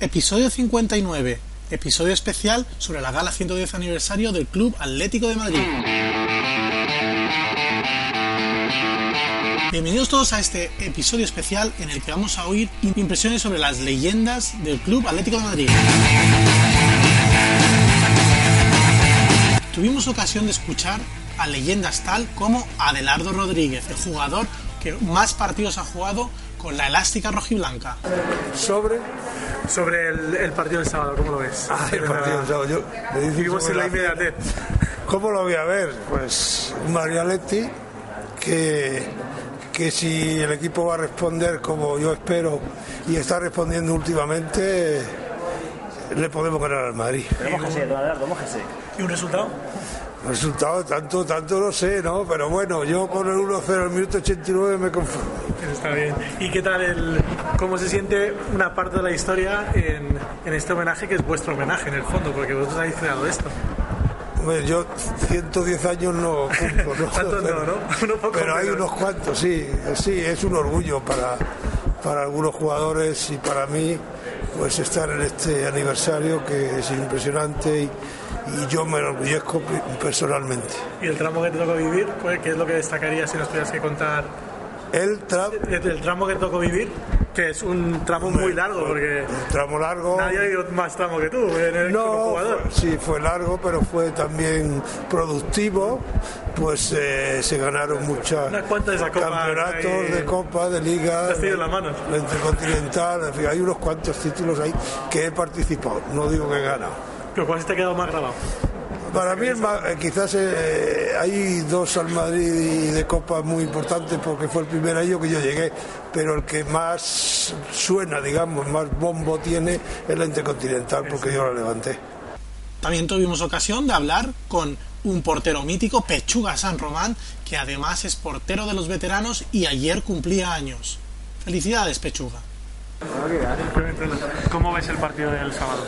Episodio 59. Episodio especial sobre la gala 110 aniversario del Club Atlético de Madrid. Bienvenidos todos a este episodio especial en el que vamos a oír impresiones sobre las leyendas del Club Atlético de Madrid. Tuvimos ocasión de escuchar a leyendas tal como Adelardo Rodríguez, el jugador que más partidos ha jugado con la elástica rojiblanca. Sobre Sobre el, el partido del sábado, ¿cómo lo ves? Ah, el partido del sábado. Yo, me Vivimos en la inmediatez. ¿Cómo lo voy a ver? Pues un Marialetti que, que si el equipo va a responder como yo espero y está respondiendo últimamente, le podemos ganar al Madrid. Mójese, don Adardo, mójese. ¿Y un resultado? Resultado tanto, tanto no sé, ¿no? Pero bueno, yo con el 1-0 el minuto 89 me conformo. Está bien. ¿Y qué tal el, cómo se siente una parte de la historia en, en este homenaje que es vuestro homenaje en el fondo? Porque vosotros habéis creado esto. Hombre, yo 110 años no cumplo, ¿no? Tantos no, ¿no? Uno poco Pero hay unos cuantos, sí, sí, es un orgullo para, para algunos jugadores y para mí, pues estar en este aniversario que es impresionante y, y yo me enorgullezco pe- personalmente. ¿Y el tramo que te tocó vivir? Pues, ¿Qué es lo que destacarías si nos tuvieras que contar? El, tra- El, el tramo que tocó vivir, que es un tramo muy largo, porque el tramo largo. nadie ha ido más tramo que tú en el, como No, jugador. fue- sí, fue largo, pero fue también productivo. Pues eh, se ganaron muchas de copa campeonatos de copa, de liga, manos. la intercontinental. En fin, hay unos cuantos títulos ahí que he participado. No digo que he ganado. Pero ¿cuál se te ha quedado más grabado? Para mí, eh, quizás eh, hay dos al Madrid y de Copa muy importantes porque fue el primer año que yo llegué, pero el que más suena, digamos, más bombo tiene es la Intercontinental porque yo la levanté. También tuvimos ocasión de hablar con un portero mítico, Pechuga San Román, que además es portero de los veteranos y ayer cumplía años. Felicidades, Pechuga. ¿Cómo ves el partido del sábado?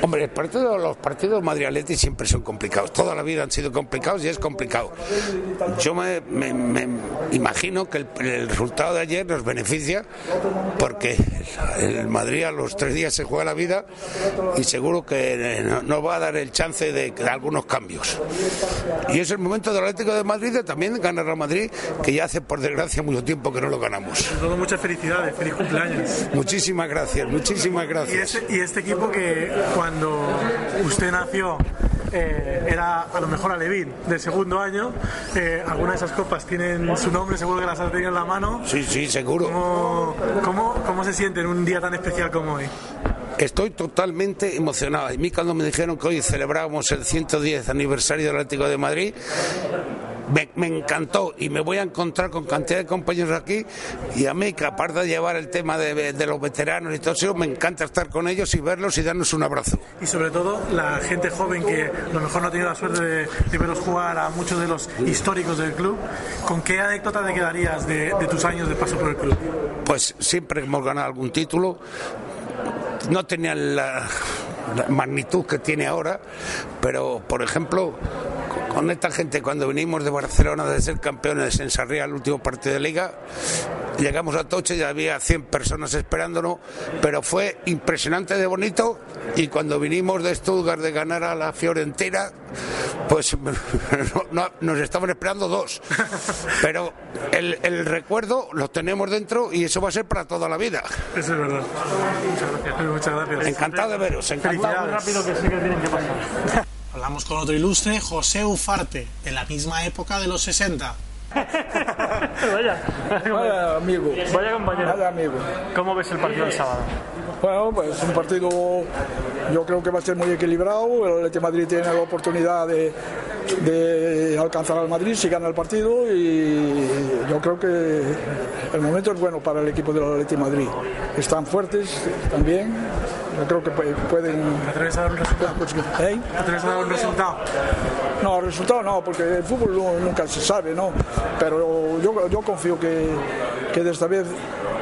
Hombre, el partido, los partidos Madrid-Atleti siempre son complicados. Toda la vida han sido complicados y es complicado. Yo me, me- me imagino que el, el resultado de ayer nos beneficia porque el Madrid a los tres días se juega la vida y seguro que no, no va a dar el chance de, de algunos cambios. Y es el momento del Atlético de Madrid de también ganar a Madrid, que ya hace por desgracia mucho tiempo que no lo ganamos. Todo muchas felicidades, feliz cumpleaños. Muchísimas gracias, muchísimas Y gracias. y este equipo que cuando usted nació eh, era a lo mejor Alevín del segundo año, eh, algunas de esas copas tienen su nombre, seguro que las has tenido en la mano. Sí, sí, seguro. ¿Cómo, cómo, cómo se siente en un día tan especial como hoy? Estoy totalmente emocionado. Y mí cuando me dijeron que hoy celebrábamos el 110 aniversario del Atlético de Madrid, me, me encantó y me voy a encontrar con cantidad de compañeros aquí y a mí que aparte de llevar el tema de, de los veteranos y todo eso, me encanta estar con ellos y verlos y darnos un abrazo. Y sobre todo la gente joven que a lo mejor no ha tenido la suerte de, de veros jugar a muchos de los históricos del club, ¿con qué anécdota te quedarías de, de tus años de paso por el club? Pues siempre hemos ganado algún título, no tenían la, la magnitud que tiene ahora, pero por ejemplo, con- esta gente cuando venimos de Barcelona de ser campeones en Sarriá, el último partido de liga, llegamos a Toche y había 100 personas esperándonos, pero fue impresionante de bonito y cuando vinimos de Stuttgart de ganar a la Fiorentina, pues no- no- nos estaban esperando dos. Pero el, el recuerdo lo tenemos dentro y eso va a ser para toda la vida. Eso es verdad. Muchas gracias. Muchas gracias. Encantado de veros, encantado. Felicidades. que sé que tienen que pasar. Hablamos con otro ilustre, José Ufarte, de la misma época de los 60. Vaya, Vaya amigo, vaya compañero. vaya amigo. ¿Cómo ves el partido del sábado? Bueno, pues un partido yo creo que va a ser muy equilibrado. El Atlético Madrid tiene la oportunidad de, de alcanzar al Madrid si gana el partido y yo creo que el momento es bueno para el equipo del Atlético Madrid. Están fuertes también. Yo creo que pu- pueden. ¿Te atreves a dar un resultado? ¿Eh? ¿Te atreves a dar un resultado? No, resultado no, porque el fútbol nu- nunca se sabe, ¿no? Pero yo, yo confío que, que de esta vez,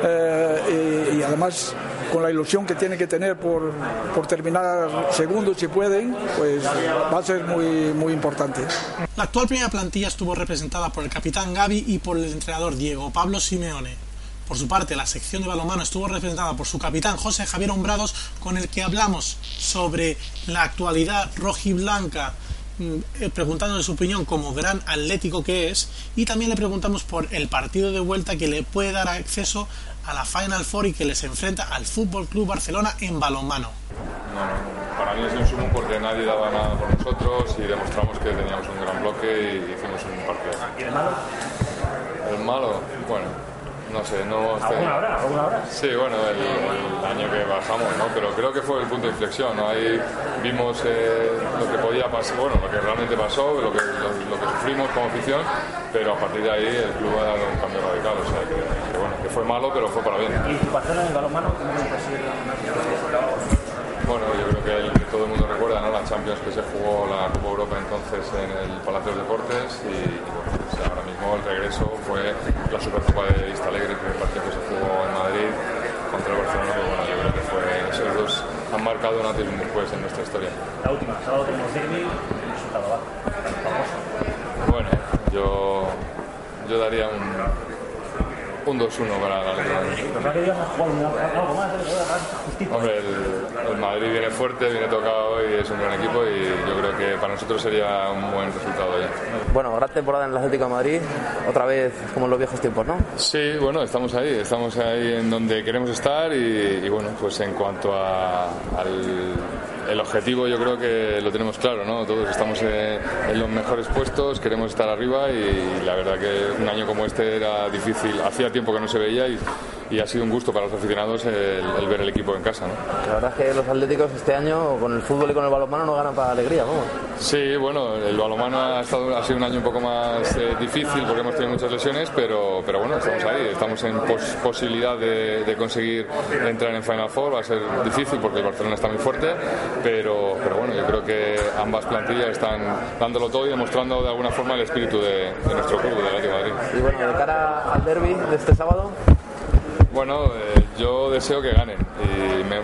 eh, y, y además con la ilusión que tiene que tener por, por terminar segundo si pueden, pues va a ser muy, muy importante. La actual primera plantilla estuvo representada por el capitán Gaby y por el entrenador Diego Pablo Simeone. Por su parte, la sección de balonmano estuvo representada por su capitán José Javier Hombrados, con el que hablamos sobre la actualidad rojiblanca, mm, eh, preguntándole su opinión como gran atlético que es, y también le preguntamos por el partido de vuelta que le puede dar acceso a la Final Four y que les enfrenta al Fútbol Club Barcelona en balonmano. Bueno, para mí es un sumo porque nadie daba nada por nosotros y demostramos que teníamos un gran bloque y hicimos un partido. ¿Y el malo? El malo, bueno, no sé, no... este- ¿Alguna hora? ¿Alguna hora? Sí, bueno, el, el año que bajamos, ¿no? Pero creo que fue el punto de inflexión, ¿no? Ahí vimos eh, lo que podía pasar, bueno, lo que realmente pasó, lo que, lo, lo que sufrimos como afición, pero a partir de ahí el club ha dado un cambio radical, o sea, que, que bueno, que fue malo, pero fue para bien. ¿Y tu patrón en el balonmano? ¿Cómo te Bueno, yo creo que, el, que todo el mundo recuerda ¿no? la Champions que se jugó la Copa Europa entonces en el Palacio de Deportes y, y bueno, pues el regreso fue la Supercopa de Vista Alegre, el primer partido que se jugó en Madrid contra el Barcelona, pero bueno, yo creo que fue, esos dos han marcado un antes y un después en nuestra historia. La última, sábado tenemos derby, el resultado va. Bueno, yo, yo daría un, un 2-1 para el Atlético de Madrid. Pensaba que ibas a jugar un- algo más, ¿eh? Hombre, el, el Madrid viene fuerte, viene tocado y es un gran equipo y yo creo que para nosotros sería un buen resultado ya. Bueno, gran temporada en el Atlético de Madrid, otra vez como en los viejos tiempos, ¿no? Sí, bueno, estamos ahí, estamos ahí en donde queremos estar y, y bueno, pues en cuanto a- al el objetivo yo creo que lo tenemos claro, ¿no? Todos estamos en, los mejores puestos, queremos estar arriba y, la verdad que un año como este era difícil, hacía tiempo que no se veía y, y ha sido un gusto para los aficionados el, el ver el equipo en casa, ¿no? La verdad es que los Atléticos este año con el fútbol y con el balonmano no ganan para alegría, vamos. Sí, bueno, el balonmano ha, estado, ha sido un año un poco más eh, difícil porque hemos tenido muchas lesiones, pero, pero bueno, estamos ahí, estamos en pos- posibilidad de, de conseguir entrar en Final Four, va a ser difícil porque el Barcelona está muy fuerte, pero, pero bueno, yo creo que ambas plantillas están dándolo todo y demostrando de alguna forma el espíritu de, de nuestro club, del Atlético de Madrid. Y bueno, de cara al derby de este sábado, Bueno, eh, yo deseo que ganen y me, eh,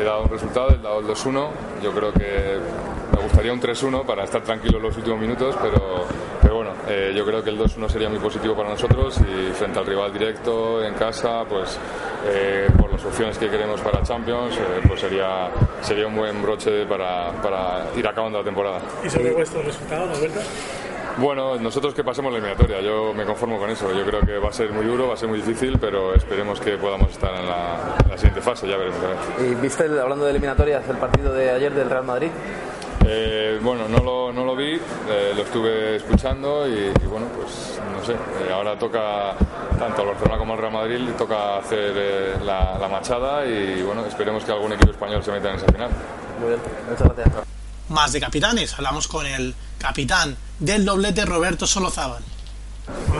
he dado un resultado, he dado el 2-1. Yo creo que me gustaría un 3-1 para estar tranquilo los últimos minutos, pero, pero bueno, eh, yo creo que el 2-1 sería muy positivo para nosotros y frente al rival directo en casa, pues eh, por las opciones que queremos para Champions, pues sería, sería un buen broche para, para ir acabando la temporada. ¿Y sobre vuestro resultado, Alberto? Bueno, nosotros que pasemos la eliminatoria, yo me conformo con eso. Yo creo que va a ser muy duro, va a ser muy difícil, pero esperemos que podamos estar en la, en la siguiente fase, ya veremos. ¿y viste, el- hablando de eliminatorias, el partido de ayer del Real Madrid? Eh, bueno, no lo, no lo vi, eh, lo estuve escuchando y, y bueno, pues no sé, eh, ahora toca tanto al Barcelona como al Real Madrid, toca hacer eh, la, la machada y bueno, esperemos que algún equipo español se meta en esa final. Muy bien, muchas gracias. Más de capitanes, hablamos con el capitán del doblete Roberto Solozábal.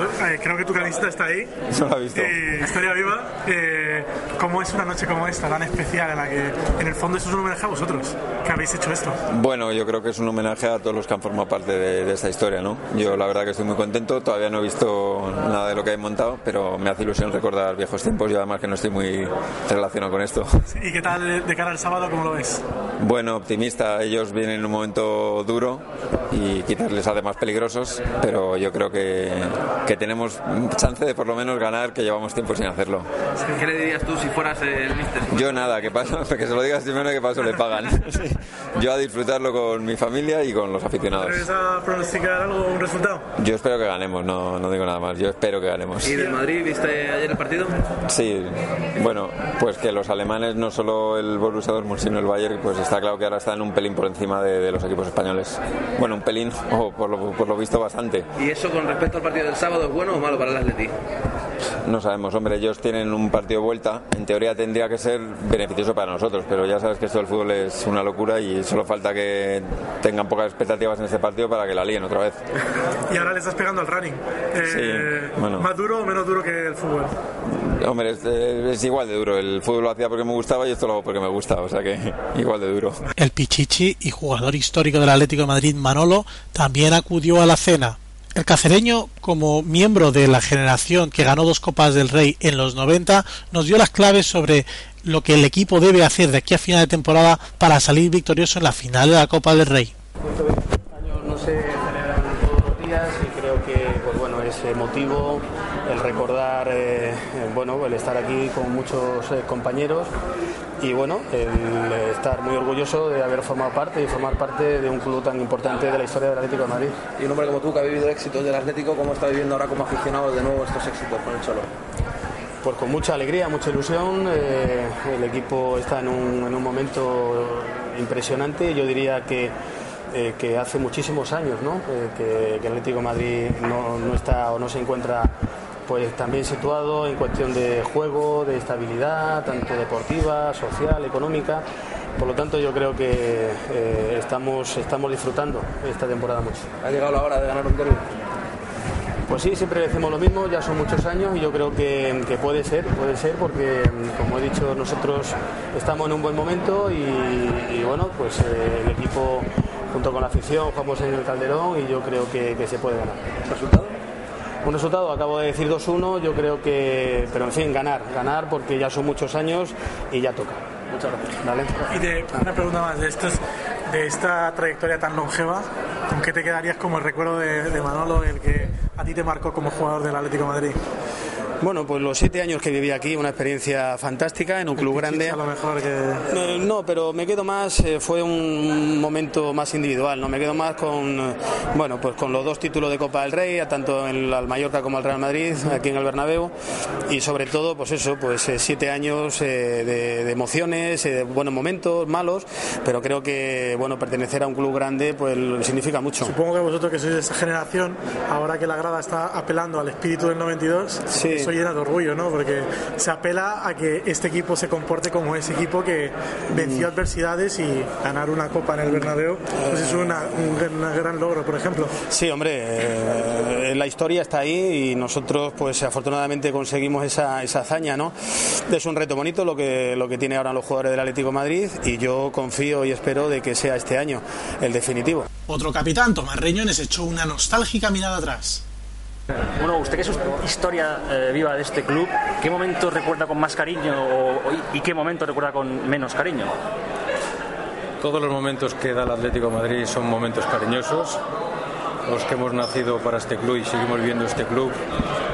Eh, creo que tu camiseta está ahí. No la he visto. Eh, historia viva. Eh, ¿Cómo es una noche como esta, tan especial, en la que en el fondo eso es un homenaje a vosotros, que habéis hecho esto? Bueno, yo creo que es un homenaje a todos los que han formado parte de, de esta historia, ¿no? Yo la verdad que estoy muy contento, todavía no he visto nada de lo que he montado, pero me hace ilusión recordar viejos tiempos y además que no estoy muy relacionado con esto. ¿Y qué tal de cara al sábado, cómo lo ves? Bueno, optimista, ellos vienen en un momento duro y quizás les hace más peligrosos, pero yo creo que, que tenemos chance de por lo menos ganar, que llevamos tiempo sin hacerlo. ¿Qué le dirías tú si fueras el mister? Yo nada, que paso, que se lo diga a Simeone que paso le pagan. Sí. Yo a disfrutarlo con mi familia y con los aficionados. ¿Atreves a pronosticar algo, un resultado? Yo espero que ganemos, no, no digo nada más, yo espero que ganemos. ¿Y del Madrid viste ayer el partido? Sí, bueno, pues que los alemanes, no solo el Borussia Dortmund, sino el Bayern, pues está claro que ahora están un pelín por encima de, de los equipos españoles. Bueno, un pelín, o por lo, por lo visto bastante. ¿Y eso con respecto al partido del sábado es bueno o malo para el Atleti? No sabemos, hombre, ellos tienen un partido de vuelta. En teoría tendría que ser beneficioso para nosotros, pero ya sabes que esto del fútbol es una locura y solo falta que tengan pocas expectativas en este partido para que la líen otra vez. Y ahora le estás pegando al running. Eh, Sí, bueno. ¿Más duro o menos duro que el fútbol? Hombre, es, es igual de duro. El fútbol lo hacía porque me gustaba y esto lo hago porque me gusta, o sea que igual de duro. El Pichichi y jugador histórico del Atlético de Madrid, Manolo, también acudió a la cena. El cacereño, como miembro de la generación que ganó dos Copas del Rey en los 90, nos dio las claves sobre lo que el equipo debe hacer de aquí a final de temporada para salir victorioso en la final de la Copa del Rey. no todos los días y creo que pues bueno el recordar eh, bueno el estar aquí con muchos eh, compañeros y bueno el estar muy orgulloso de haber formado parte y formar parte de un club tan importante de la historia del Atlético de Madrid. Y un hombre como tú que ha vivido éxitos del Atlético, ¿cómo está viviendo ahora como aficionado de nuevo estos éxitos con el Cholo? Pues con mucha alegría, mucha ilusión. eh, el equipo está en un, en un momento impresionante. Yo diría que, eh, que hace muchísimos años ¿no? Eh, que, que el Atlético de Madrid no, no está o no se encuentra pues también situado en cuestión de juego, de estabilidad, tanto deportiva, social, económica. Por lo tanto, yo creo que eh, estamos, estamos disfrutando esta temporada mucho. ¿Ha llegado la hora de ganar un derbi? Pues sí, siempre decimos lo mismo, ya son muchos años y yo creo que, que puede ser, puede ser porque, como he dicho, nosotros estamos en un buen momento y, y bueno, pues eh, el equipo junto con la afición jugamos en el Calderón y yo creo que, que se puede ganar. ¿Resultado? Un resultado, acabo de decir 2-1, yo creo que, pero en fin, ganar, ganar porque ya son muchos años y ya toca. Muchas gracias. ¿Vale? Y de, una pregunta más, de, estos, de esta trayectoria tan longeva, ¿con qué te quedarías como el recuerdo de, de Manolo, el que a ti te marcó como jugador del Atlético de Madrid? Bueno, pues los siete años que viví aquí, una experiencia fantástica en un club grande. A lo mejor que... No, pero me quedo más, eh, fue un momento más individual, ¿no? Me quedo más con, eh, bueno, pues con los dos títulos de Copa del Rey, tanto en el, al Mallorca como al Real Madrid, aquí en el Bernabéu, y sobre todo, pues eso, pues eh, siete años eh, de, de emociones, eh, de buenos momentos, malos, pero creo que, bueno, pertenecer a un club grande, pues significa mucho. Supongo que vosotros que sois de esa generación, ahora que la grada está apelando al espíritu del 92, Sí. Eso llena de orgullo, ¿no? Porque se apela a que este equipo se comporte como ese equipo que venció adversidades y ganar una copa en el Bernabéu, pues es una- un, gran- un gran logro, por ejemplo. Sí, hombre, eh, la historia está ahí y nosotros, pues afortunadamente conseguimos esa, esa hazaña, ¿no? Es un reto bonito lo que, lo que tiene ahora los jugadores del Atlético de Madrid y yo confío y espero de que sea este año el definitivo. Otro capitán, Tomás Reñones, echó una nostálgica mirada atrás. Bueno, usted que es historia eh, viva de este club, ¿qué momento recuerda con más cariño o- y qué momento recuerda con menos cariño? Todos los momentos que da el Atlético de Madrid son momentos cariñosos. Los que hemos nacido para este club y seguimos viviendo este club,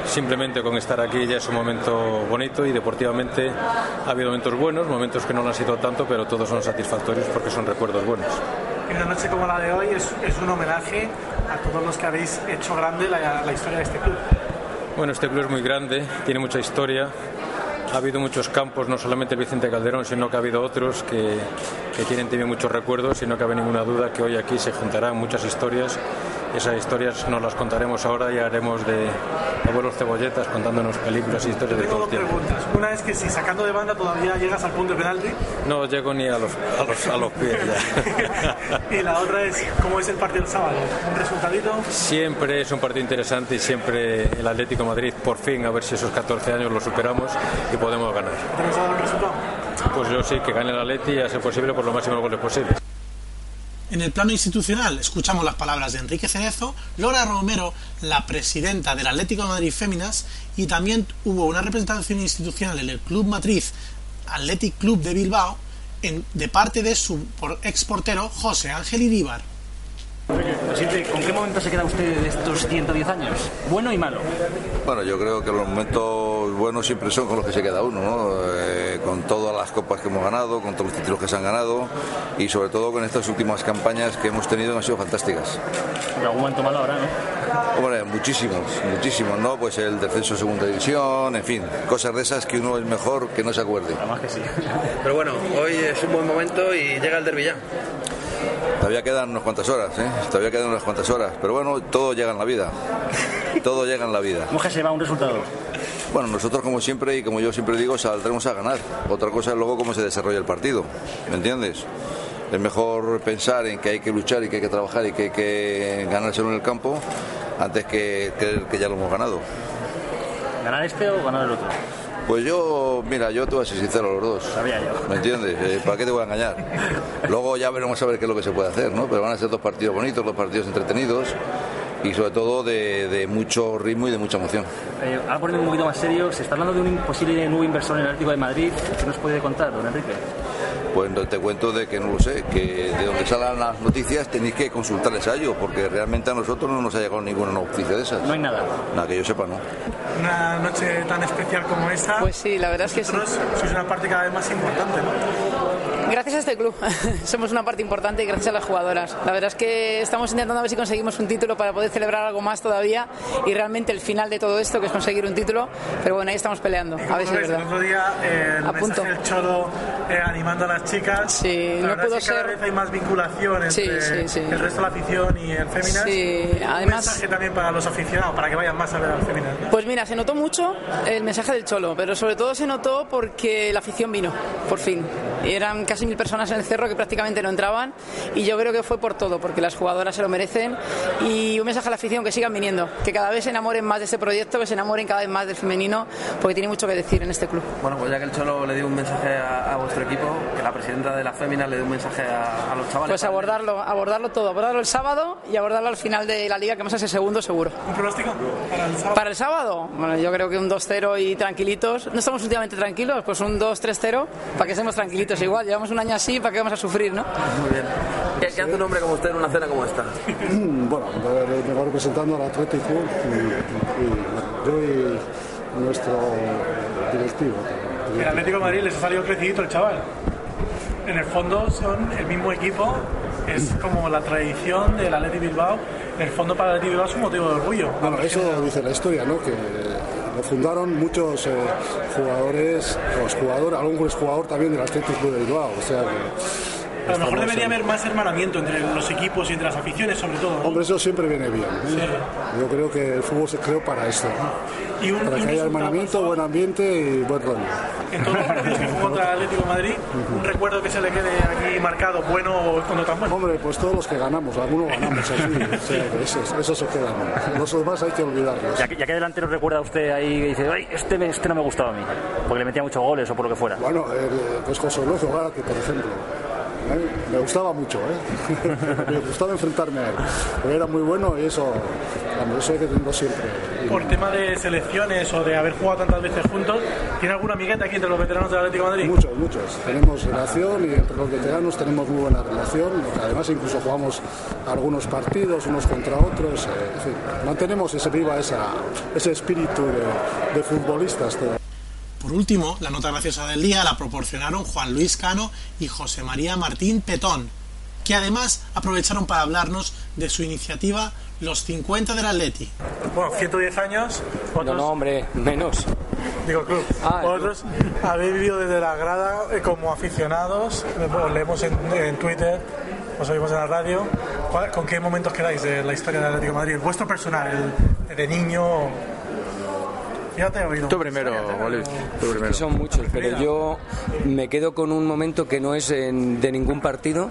simplemente con estar aquí ya es un momento bonito y deportivamente ha habido momentos buenos, momentos que no lo han sido tanto, pero todos son satisfactorios porque son recuerdos buenos. Y una noche como la de hoy es, es un homenaje a todos los que habéis hecho grande la, historia de este club. Bueno, este club es muy grande, tiene mucha historia. Ha habido muchos campos, no solamente el Vicente Calderón, sino que ha habido otros que, que tienen también muchos recuerdos y no cabe ninguna duda que hoy aquí se juntarán muchas historias. Esas historias nos las contaremos ahora y haremos de abuelos cebolletas contándonos películas y historias de dos el preguntas. Una es que si sacando de banda todavía llegas al punto de penalti. No llego ni a los, a los, a los pies ya. Y la otra es cómo es el partido del sábado. Un resultadito. Siempre es un partido interesante y siempre el Atlético de Madrid, por fin, a ver si esos 14 años lo superamos y podemos ganar. ¿Te has dado el resultado? Pues yo sí, que gane el Atleti y a ser posible por lo máximo goles posibles. En el plano institucional, escuchamos las palabras de Enrique Cerezo, Laura Romero, la presidenta del Atlético de Madrid Féminas, y también hubo una representación institucional en el Club Matriz Athletic Club de Bilbao, de parte de su por- ex portero José Ángel Iríbar. Presidente, ¿con qué momento se queda usted de estos 110 años? Bueno y malo. Bueno, yo creo que los momentos buenos siempre son con los que se queda uno, ¿no? Eh, con todas las copas que hemos ganado, con todos los títulos que se han ganado y sobre todo con estas últimas campañas que hemos tenido que han sido fantásticas. En algún momento malo ahora, ¿no? Hombre, muchísimos, muchísimos, ¿no? Pues el descenso a segunda división, en fin, cosas de esas que uno es mejor que no se acuerde. Además que sí. Pero bueno, hoy es un buen momento y llega el derbi ya. Todavía quedan unas cuantas horas, ¿eh? Todavía quedan unas cuantas horas, pero bueno, todo llega en la vida. Todo llega en la vida. ¿Cómo que se va un resultado? Bueno, nosotros como siempre y como yo siempre digo, saldremos a ganar. Otra cosa es luego cómo se desarrolla el partido, ¿me entiendes? Es mejor pensar en que hay que luchar y que hay que trabajar y que hay que ganárselo en el campo antes que creer que ya lo hemos ganado. ¿Ganar este o ganar el otro? Pues yo, mira, yo te voy a ser sincero los dos. Sabía yo. ¿Me entiendes? Eh, ¿Para qué te voy a engañar? Luego ya veremos a ver qué es lo que se puede hacer, ¿no? Pero van a ser dos partidos bonitos, dos partidos entretenidos y sobre todo de, de mucho ritmo y de mucha emoción. Eh, ahora poniendo un poquito más serio, se está hablando de un posible nuevo inversor en el Atlético de Madrid. ¿Qué nos puede contar, don Enrique? Pues te cuento de que no lo sé, que de donde salgan las noticias tenéis que consultarles a ellos, porque realmente a nosotros no nos ha llegado ninguna noticia de esas. No hay nada. Nada, que yo sepa, no. Una noche tan especial como esta. Pues sí, la verdad es que sí. Sois una parte cada vez más importante, ¿no? Gracias a este club. Somos una parte importante y gracias a las jugadoras. La verdad es que estamos intentando a ver si conseguimos un título para poder celebrar algo más todavía y realmente el final de todo esto, que es conseguir un título. Pero bueno, ahí estamos peleando. A ver si es El verdad. otro día eh, el A punto. del Cholo eh, animando a las chicas. Sí, La no pudo es que cada ser- vez hay más vinculación Sí, entre sí, sí. el resto de la afición y el Féminas. Sí, Un además- mensaje también para los aficionados, para que vayan más a ver al Féminas. ¿no? Pues mira, se notó mucho el mensaje del Cholo, pero sobre todo se notó porque la afición vino, por fin. Eran casi mil personas en el cerro que prácticamente no entraban y yo creo que fue por todo, porque las jugadoras se lo merecen y un mensaje a la afición que sigan viniendo, que cada vez se enamoren más de este proyecto, que se enamoren cada vez más del femenino, porque tiene mucho que decir en este club. Bueno, pues ya que el Cholo le dio un mensaje a, a vuestro equipo, que la presidenta de la Féminas le dio un mensaje a, a los chavales. Pues abordarlo, abordarlo todo, abordarlo el sábado y abordarlo al final de la liga, que vamos a ser segundo seguro. ¿Un pronóstico para el sábado? Para el sábado, bueno, yo creo que un 2-0 y tranquilitos. No estamos últimamente tranquilos, pues un 2-3-0 para que estemos tranquilitos igual. Llevamos un año así, ¿para que vamos a sufrir, no? Muy bien. ¿Qué, qué hace un hombre como usted en una cena como esta? Bueno, me voy representando al Atlético y, yo y nuestro directivo. El Atlético de Madrid les ha salido crecidito el chaval. En el fondo son el mismo equipo, es como la tradición del Atlético Bilbao. En el fondo para el Atlético Bilbao es un motivo de orgullo. Bueno, eso dice la historia, ¿no? Que lo fundaron muchos eh, jugadores, los jugadores, algún jugador también del Atlético de Bilbao, o sea A lo mejor debería haber más hermanamiento entre los equipos y entre las aficiones, sobre todo. ¿no? Hombre, eso siempre viene bien. ¿eh? Yo creo que el fútbol se creó para esto, ¿no? Y un- para que haya hermanamiento, buen ambiente y buen rollo. En todos los partidos que jugó contra Atlético de Madrid, un recuerdo que se le quede aquí marcado, bueno o cuando tan bueno. Hombre, pues todos los que ganamos, algunos ganamos aquí, o sea, que esos, esos se quedan. Los demás hay que olvidarlos. ¿Ya, que- ya que delantero recuerda usted ahí y dice, Ay, este, este no me gustaba a mí? Porque le metía muchos goles o por lo que fuera. Bueno, el, pues José Luis Gárate, por ejemplo. ¿Eh? Me gustaba mucho, ¿eh? me gustaba enfrentarme a él. Pero era muy bueno y eso, eso hay que tenerlo siempre. Por tema de selecciones o de haber jugado tantas veces juntos, ¿tiene alguna amigueta aquí entre los veteranos del Atlético de Madrid? Muchos, muchos. Tenemos relación y entre los veteranos tenemos muy buena relación. Además, incluso jugamos algunos partidos unos contra otros. eh, en fin, mantenemos ese viva esa, ese espíritu de, de futbolistas. todo. Por último, la nota graciosa del día la proporcionaron Juan Luis Cano y José María Martín Petón, que además aprovecharon para hablarnos de su iniciativa Los 50 del Atleti. Bueno, 110 años. No, no, hombre, menos. Digo, club. Ah, el Vosotros habéis vivido desde la grada eh, como aficionados, eh, os leemos en, en Twitter, os oímos en la radio. ¿Cuál- ¿Con qué momentos quedáis de la historia del Atlético de Madrid? El vuestro personal, el de niño. Fíjate, he oído. Tú primero, Oli. Que son muchos, pero yo me quedo con un momento que no es de ningún partido,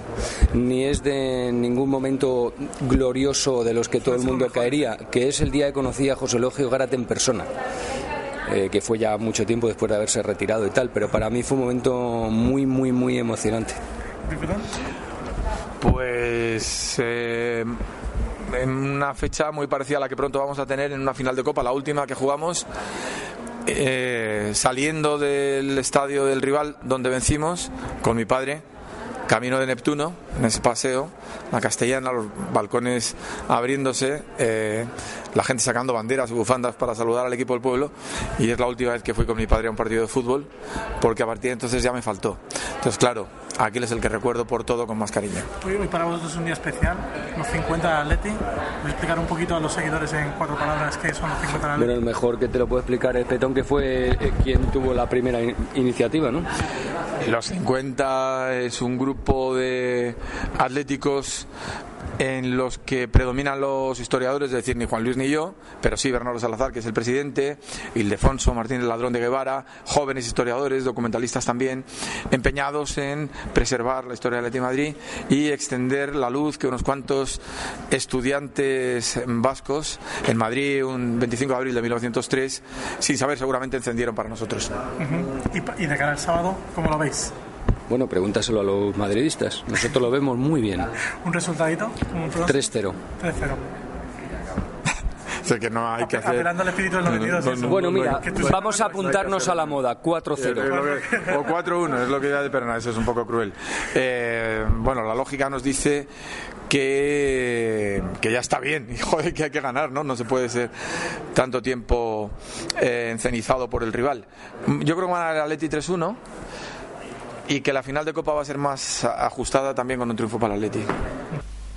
ni es de ningún momento glorioso de los que todo el mundo caería, que es el día que conocí a José Logio Gárate en persona. eh, que fue ya mucho tiempo después de haberse retirado y tal, pero para mí fue un momento muy, muy, muy emocionante. Pues eh, en una fecha muy parecida a la que pronto vamos a tener en una final de Copa, la última que jugamos, eh, saliendo del estadio del rival donde vencimos con mi padre, camino de Neptuno, en ese paseo, la castellana, los balcones abriéndose, eh, la gente sacando banderas y bufandas para saludar al equipo del pueblo y es la última vez que fui con mi padre a un partido de fútbol porque a partir de entonces ya me faltó. Entonces claro, aquel es el que recuerdo por todo con más cariño. Hoy, para vosotros es un día especial, los 50 del Atleti. Voy a explicar un poquito a los seguidores en cuatro palabras qué son los 50 del Atleti. Bueno, el mejor que te lo puede explicar es Petón, que fue eh, quien tuvo la primera in- iniciativa, ¿no? Los 50 es un grupo de atléticos en los que predominan los historiadores, es decir, ni Juan Luis ni yo, pero sí Bernardo Salazar, que es el presidente, Ildefonso Martínez Ladrón de Guevara, jóvenes historiadores, documentalistas también, empeñados en preservar la historia de Madrid y extender la luz que unos cuantos estudiantes vascos en Madrid un 25 de abril de 1903, sin saber seguramente encendieron para nosotros. ¿Y, de cara al sábado, cómo lo veis? Bueno, pregúntaselo a los madridistas. Nosotros lo vemos muy bien. ¿Un resultadito? 3-0. 3-0. Sé que no hay que hacer. Apelando al espíritu del 92. bueno, mira, vamos a apuntarnos a la moda. 4-0. O 4-1, es lo que ya de Perna, eso es un poco cruel. Eh, bueno, la lógica nos dice que, que ya está bien y joder, que hay que ganar, ¿no? No se puede ser tanto tiempo eh, encenizado por el rival. Yo creo que van a ganar el Atleti 3-1 y que la final de Copa va a ser más ajustada también con un triunfo para el Atleti.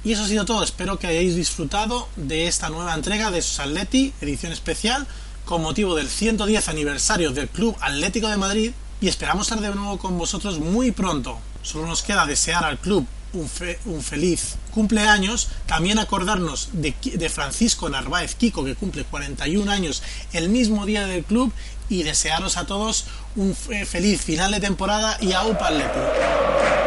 Y eso ha sido todo. Espero que hayáis disfrutado de esta nueva entrega de sus Atleti, edición especial, con motivo del 110 aniversario del Club Atlético de Madrid. Y esperamos estar de nuevo con vosotros muy pronto. Solo nos queda desear al club un, un feliz cumpleaños. También acordarnos de, de, Francisco Narváez Kiko, que cumple 41 años el mismo día del club. Y desearos a todos un feliz final de temporada y a UPA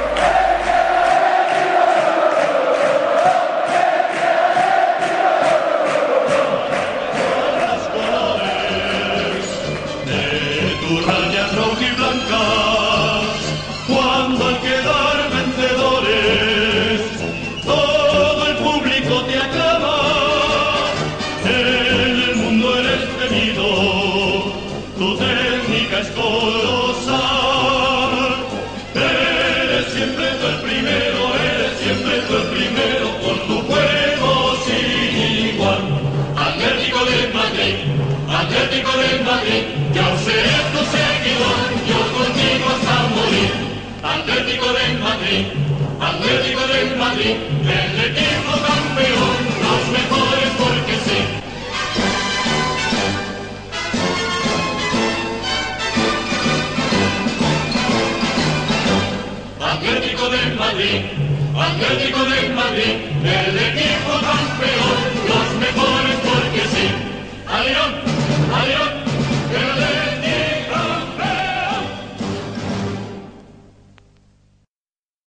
Atlético de Madrid,